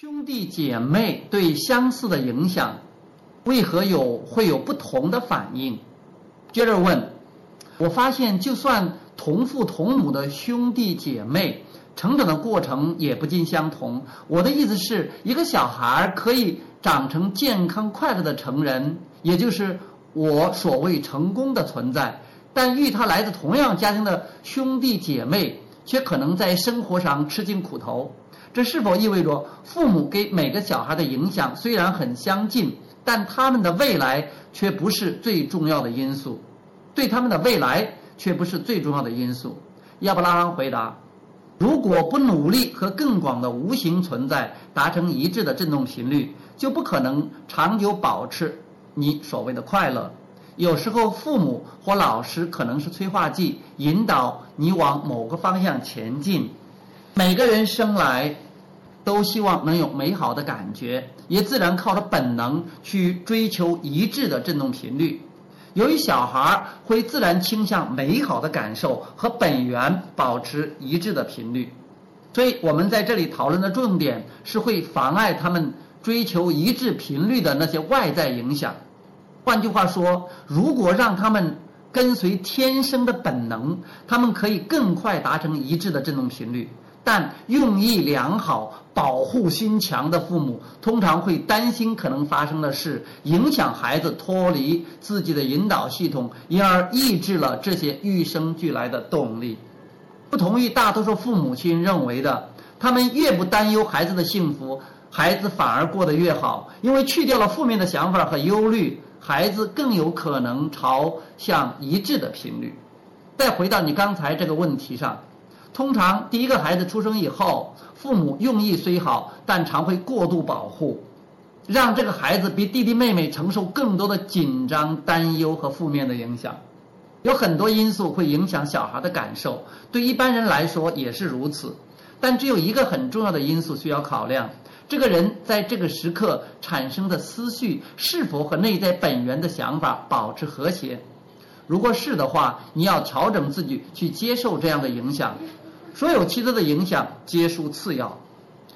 兄弟姐妹对相似的影响，为何有会有不同的反应？接着问，我发现就算同父同母的兄弟姐妹，成长的过程也不尽相同。我的意思是一个小孩可以长成健康快乐的成人，也就是我所谓成功的存在，但与他来自同样家庭的兄弟姐妹，却可能在生活上吃尽苦头。这是否意味着父母给每个小孩的影响虽然很相近，但他们的未来却不是最重要的因素？对他们的未来却不是最重要的因素。亚伯拉罕回答：“如果不努力和更广的无形存在达成一致的振动频率，就不可能长久保持你所谓的快乐。有时候，父母或老师可能是催化剂，引导你往某个方向前进。每个人生来。”都希望能有美好的感觉，也自然靠着本能去追求一致的振动频率。由于小孩儿会自然倾向美好的感受和本源保持一致的频率，所以我们在这里讨论的重点是会妨碍他们追求一致频率的那些外在影响。换句话说，如果让他们跟随天生的本能，他们可以更快达成一致的振动频率。但用意良好、保护心强的父母，通常会担心可能发生的事，影响孩子脱离自己的引导系统，因而抑制了这些与生俱来的动力。不同于大多数父母亲认为的，他们越不担忧孩子的幸福，孩子反而过得越好，因为去掉了负面的想法和忧虑，孩子更有可能朝向一致的频率。再回到你刚才这个问题上。通常，第一个孩子出生以后，父母用意虽好，但常会过度保护，让这个孩子比弟弟妹妹承受更多的紧张、担忧和负面的影响。有很多因素会影响小孩的感受，对一般人来说也是如此。但只有一个很重要的因素需要考量：这个人在这个时刻产生的思绪是否和内在本源的想法保持和谐。如果是的话，你要调整自己去接受这样的影响。所有其他的影响皆属次要，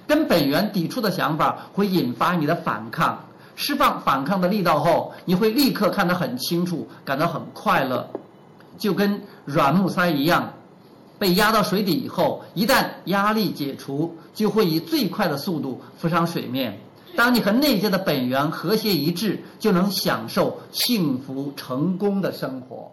跟本源抵触的想法会引发你的反抗。释放反抗的力道后，你会立刻看得很清楚，感到很快乐，就跟软木塞一样，被压到水底以后，一旦压力解除，就会以最快的速度浮上水面。当你和内在的本源和谐一致，就能享受幸福成功的生活。